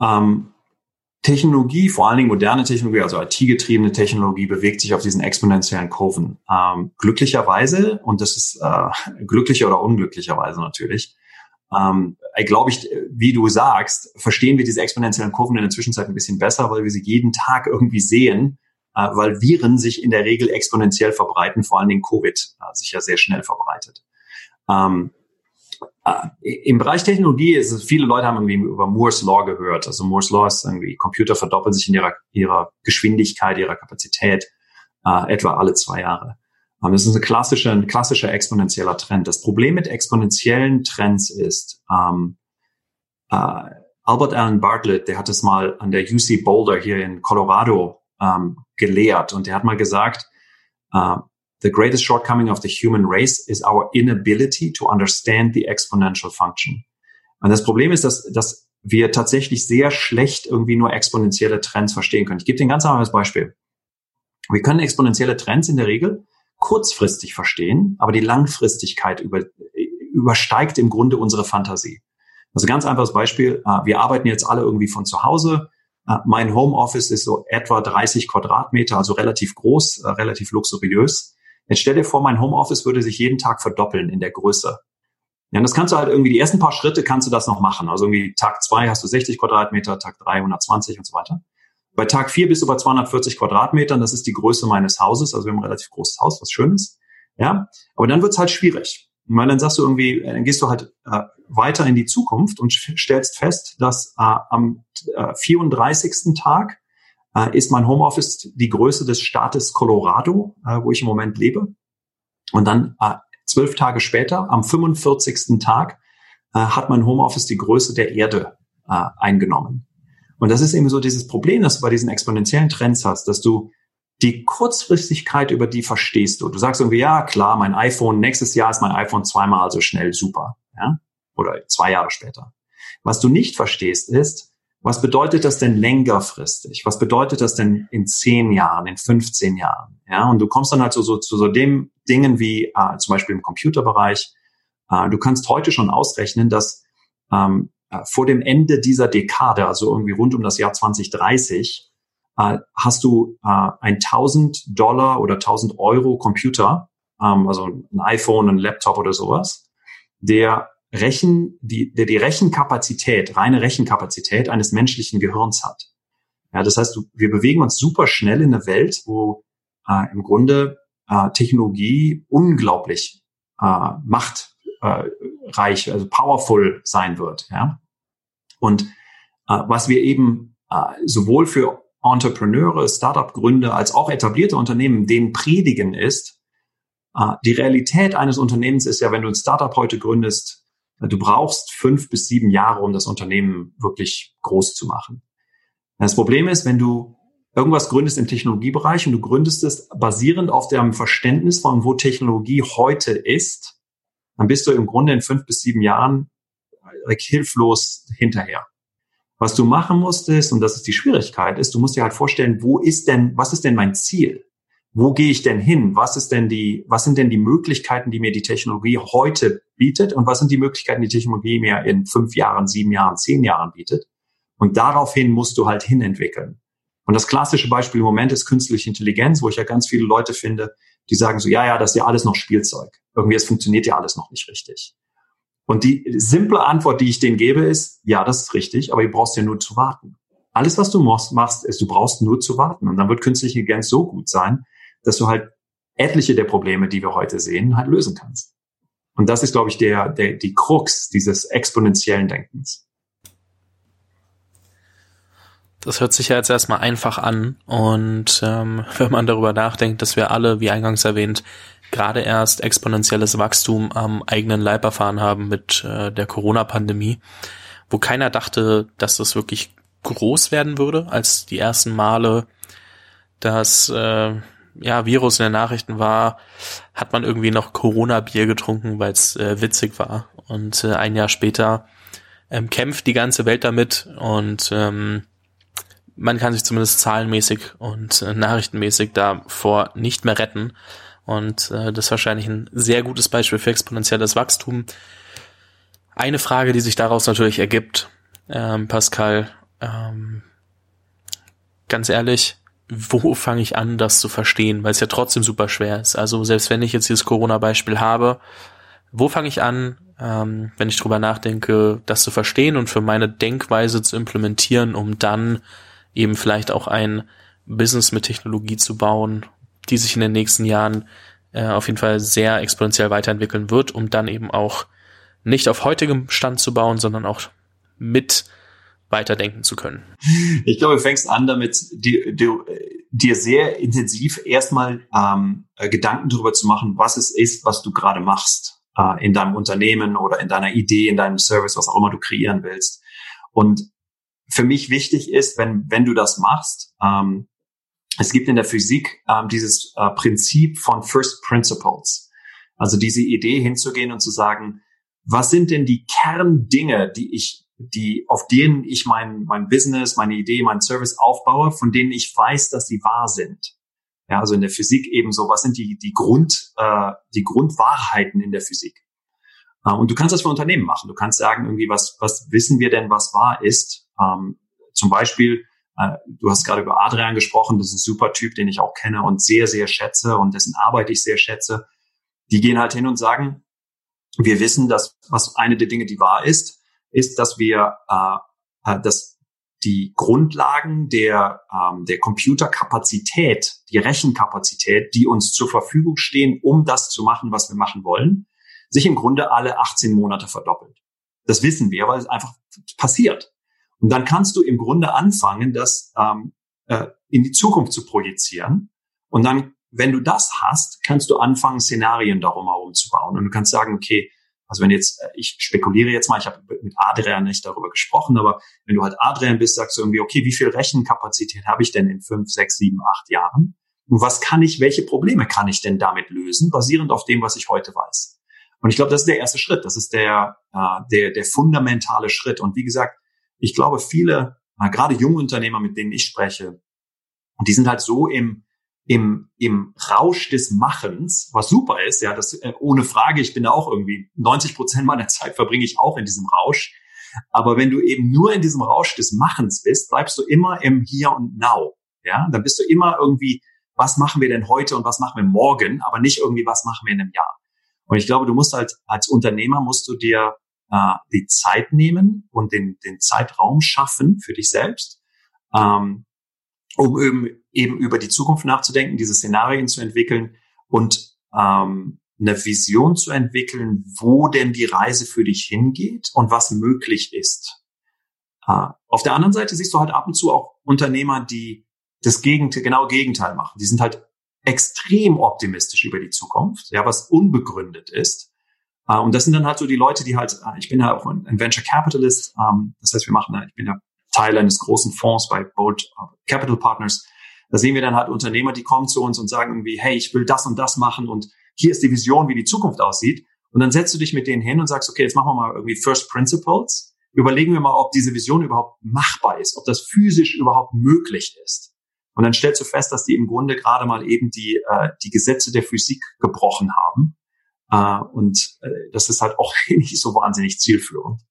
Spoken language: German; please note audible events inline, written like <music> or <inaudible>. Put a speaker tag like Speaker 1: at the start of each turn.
Speaker 1: Ähm, Technologie, vor allen Dingen moderne Technologie, also IT-getriebene Technologie, bewegt sich auf diesen exponentiellen Kurven. Ähm, glücklicherweise, und das ist äh, glücklicher oder unglücklicherweise natürlich, ähm, glaube ich, wie du sagst, verstehen wir diese exponentiellen Kurven in der Zwischenzeit ein bisschen besser, weil wir sie jeden Tag irgendwie sehen, äh, weil Viren sich in der Regel exponentiell verbreiten, vor allen Dingen Covid äh, sich ja sehr schnell verbreitet. Ähm, äh, Im Bereich Technologie ist es, viele Leute haben irgendwie über Moore's Law gehört. Also Moore's Law ist irgendwie, Computer verdoppeln sich in ihrer, ihrer Geschwindigkeit, ihrer Kapazität äh, etwa alle zwei Jahre. Ähm, das ist eine klassische, ein klassischer exponentieller Trend. Das Problem mit exponentiellen Trends ist, ähm, äh, Albert Allen Bartlett, der hat es mal an der UC Boulder hier in Colorado ähm, gelehrt und der hat mal gesagt, äh, the greatest shortcoming of the human race is our inability to understand the exponential function. Und das Problem ist, dass, dass wir tatsächlich sehr schlecht irgendwie nur exponentielle Trends verstehen können. Ich gebe dir ein ganz einfaches Beispiel. Wir können exponentielle Trends in der Regel kurzfristig verstehen, aber die Langfristigkeit über, übersteigt im Grunde unsere Fantasie. Also ganz einfaches Beispiel. Äh, wir arbeiten jetzt alle irgendwie von zu Hause. Äh, mein Homeoffice ist so etwa 30 Quadratmeter, also relativ groß, äh, relativ luxuriös. Jetzt stell dir vor, mein Homeoffice würde sich jeden Tag verdoppeln in der Größe. Ja, das kannst du halt irgendwie, die ersten paar Schritte kannst du das noch machen. Also irgendwie Tag zwei hast du 60 Quadratmeter, Tag drei 120 und so weiter. Bei Tag vier bist du bei 240 Quadratmetern, das ist die Größe meines Hauses, also wir haben ein relativ großes Haus, was schön ist. Ja, aber dann wird's halt schwierig. Weil dann sagst du irgendwie, äh, dann gehst du halt äh, weiter in die Zukunft und stellst fest, dass äh, am äh, 34. Tag äh, ist mein Homeoffice die Größe des Staates Colorado, äh, wo ich im Moment lebe. Und dann äh, zwölf Tage später, am 45. Tag, äh, hat mein Homeoffice die Größe der Erde äh, eingenommen. Und das ist eben so dieses Problem, das du bei diesen exponentiellen Trends hast, dass du die Kurzfristigkeit, über die verstehst du. Du sagst irgendwie, ja, klar, mein iPhone, nächstes Jahr ist mein iPhone zweimal so schnell super, ja, oder zwei Jahre später. Was du nicht verstehst, ist, was bedeutet das denn längerfristig? Was bedeutet das denn in zehn Jahren, in 15 Jahren? Ja, und du kommst dann halt so, so zu so dem Dingen wie äh, zum Beispiel im Computerbereich. Äh, du kannst heute schon ausrechnen, dass ähm, äh, vor dem Ende dieser Dekade, also irgendwie rund um das Jahr 2030, äh, hast du äh, ein 1000 Dollar oder 1000 Euro Computer, ähm, also ein iPhone, ein Laptop oder sowas, der Rechen, die, der die Rechenkapazität, reine Rechenkapazität eines menschlichen Gehirns hat. Ja, das heißt, wir bewegen uns super schnell in eine Welt, wo äh, im Grunde äh, Technologie unglaublich äh, machtreich, äh, also powerful sein wird. Ja? Und äh, was wir eben äh, sowohl für Entrepreneure, Startup-Gründer als auch etablierte Unternehmen denen predigen ist, äh, die Realität eines Unternehmens ist ja, wenn du ein Startup heute gründest, Du brauchst fünf bis sieben Jahre, um das Unternehmen wirklich groß zu machen. Das Problem ist, wenn du irgendwas gründest im Technologiebereich und du gründest es basierend auf dem Verständnis von, wo Technologie heute ist, dann bist du im Grunde in fünf bis sieben Jahren hilflos hinterher. Was du machen musst ist, und das ist die Schwierigkeit, ist, du musst dir halt vorstellen, wo ist denn, was ist denn mein Ziel? Wo gehe ich denn hin? Was ist denn die, was sind denn die Möglichkeiten, die mir die Technologie heute bietet? Und was sind die Möglichkeiten, die Technologie mir in fünf Jahren, sieben Jahren, zehn Jahren bietet? Und daraufhin musst du halt hinentwickeln. Und das klassische Beispiel im Moment ist künstliche Intelligenz, wo ich ja ganz viele Leute finde, die sagen so, ja, ja, das ist ja alles noch Spielzeug. Irgendwie, es funktioniert ja alles noch nicht richtig. Und die simple Antwort, die ich denen gebe, ist, ja, das ist richtig, aber ihr brauchst ja nur zu warten. Alles, was du machst, ist, du brauchst nur zu warten. Und dann wird künstliche Intelligenz so gut sein, dass du halt etliche der Probleme, die wir heute sehen, halt lösen kannst. Und das ist, glaube ich, der, der, die Krux dieses exponentiellen Denkens.
Speaker 2: Das hört sich ja jetzt erstmal einfach an. Und ähm, <laughs> wenn man darüber nachdenkt, dass wir alle, wie eingangs erwähnt, gerade erst exponentielles Wachstum am eigenen Leib erfahren haben mit äh, der Corona-Pandemie, wo keiner dachte, dass das wirklich groß werden würde, als die ersten Male das äh, ja, Virus in den Nachrichten war, hat man irgendwie noch Corona-Bier getrunken, weil es äh, witzig war. Und äh, ein Jahr später ähm, kämpft die ganze Welt damit und ähm, man kann sich zumindest zahlenmäßig und äh, nachrichtenmäßig davor nicht mehr retten. Und äh, das ist wahrscheinlich ein sehr gutes Beispiel für exponentielles Wachstum. Eine Frage, die sich daraus natürlich ergibt, ähm, Pascal, ähm, ganz ehrlich, wo fange ich an, das zu verstehen, weil es ja trotzdem super schwer ist. Also selbst wenn ich jetzt dieses Corona-Beispiel habe, wo fange ich an, ähm, wenn ich drüber nachdenke, das zu verstehen und für meine Denkweise zu implementieren, um dann eben vielleicht auch ein Business mit Technologie zu bauen, die sich in den nächsten Jahren äh, auf jeden Fall sehr exponentiell weiterentwickeln wird, um dann eben auch nicht auf heutigem Stand zu bauen, sondern auch mit weiterdenken zu können.
Speaker 1: Ich glaube, du fängst an damit, dir, dir, dir sehr intensiv erstmal ähm, äh, Gedanken darüber zu machen, was es ist, was du gerade machst äh, in deinem Unternehmen oder in deiner Idee, in deinem Service, was auch immer du kreieren willst. Und für mich wichtig ist, wenn, wenn du das machst, ähm, es gibt in der Physik ähm, dieses äh, Prinzip von First Principles. Also diese Idee hinzugehen und zu sagen, was sind denn die Kerndinge, die ich, die, auf denen ich mein, mein Business, meine Idee, mein Service aufbaue, von denen ich weiß, dass sie wahr sind. Ja, also in der Physik eben so, was sind die, die Grund, äh, die Grundwahrheiten in der Physik? Äh, und du kannst das für Unternehmen machen. Du kannst sagen, irgendwie, was, was wissen wir denn, was wahr ist? Ähm, zum Beispiel, äh, du hast gerade über Adrian gesprochen, das ist ein super Typ, den ich auch kenne und sehr, sehr schätze und dessen Arbeit ich sehr schätze. Die gehen halt hin und sagen, wir wissen, dass was eine der Dinge, die wahr ist, ist, dass wir äh, äh dass die Grundlagen der, ähm, der Computerkapazität, die Rechenkapazität, die uns zur Verfügung stehen, um das zu machen, was wir machen wollen, sich im Grunde alle 18 Monate verdoppelt. Das wissen wir, weil es einfach passiert. Und dann kannst du im Grunde anfangen, das ähm, äh, in die Zukunft zu projizieren. Und dann, wenn du das hast, kannst du anfangen, Szenarien darum herum zu bauen. Und du kannst sagen, okay, also wenn jetzt, äh, ich spekuliere jetzt mal, ich habe mit Adrian nicht darüber gesprochen, aber wenn du halt Adrian bist, sagst du irgendwie, okay, wie viel Rechenkapazität habe ich denn in fünf, sechs, sieben, acht Jahren? Und was kann ich, welche Probleme kann ich denn damit lösen, basierend auf dem, was ich heute weiß? Und ich glaube, das ist der erste Schritt. Das ist der, äh, der, der fundamentale Schritt. Und wie gesagt, ich glaube, viele, äh, gerade junge Unternehmer, mit denen ich spreche, die sind halt so im, im, im Rausch des Machens, was super ist, ja, das äh, ohne Frage, ich bin da auch irgendwie 90 Prozent meiner <laughs> Zeit verbringe ich auch in diesem Rausch. Aber wenn du eben nur in diesem Rausch des Machens bist, bleibst du immer im Hier und Now. Ja, dann bist du immer irgendwie, was machen wir denn heute und was machen wir morgen, aber nicht irgendwie, was machen wir in einem Jahr. Und ich glaube, du musst halt als Unternehmer musst du dir äh, die Zeit nehmen und den, den Zeitraum schaffen für dich selbst, ähm, um eben, eben über die Zukunft nachzudenken, diese Szenarien zu entwickeln und ähm, eine Vision zu entwickeln, wo denn die Reise für dich hingeht und was möglich ist. Äh, auf der anderen Seite siehst du halt ab und zu auch Unternehmer, die das Gegenteil, genau Gegenteil machen. Die sind halt extrem optimistisch über die Zukunft, ja, was unbegründet ist. Uh, und das sind dann halt so die Leute, die halt, uh, ich bin ja auch ein, Venture Capitalist, ähm, das heißt, wir machen, ich bin ja Teil eines großen Fonds bei Bold Capital Partners. Da sehen wir dann halt Unternehmer, die kommen zu uns und sagen irgendwie, hey, ich will das und das machen und hier ist die Vision, wie die Zukunft aussieht. Und dann setzt du dich mit denen hin und sagst, okay, jetzt machen wir mal irgendwie First Principles. Überlegen wir mal, ob diese Vision überhaupt machbar ist, ob das physisch überhaupt möglich ist. Und dann stellst du fest, dass die im Grunde gerade mal eben die, äh, die Gesetze der Physik gebrochen haben. Äh, und äh, das ist halt auch <laughs> nicht so wahnsinnig zielführend.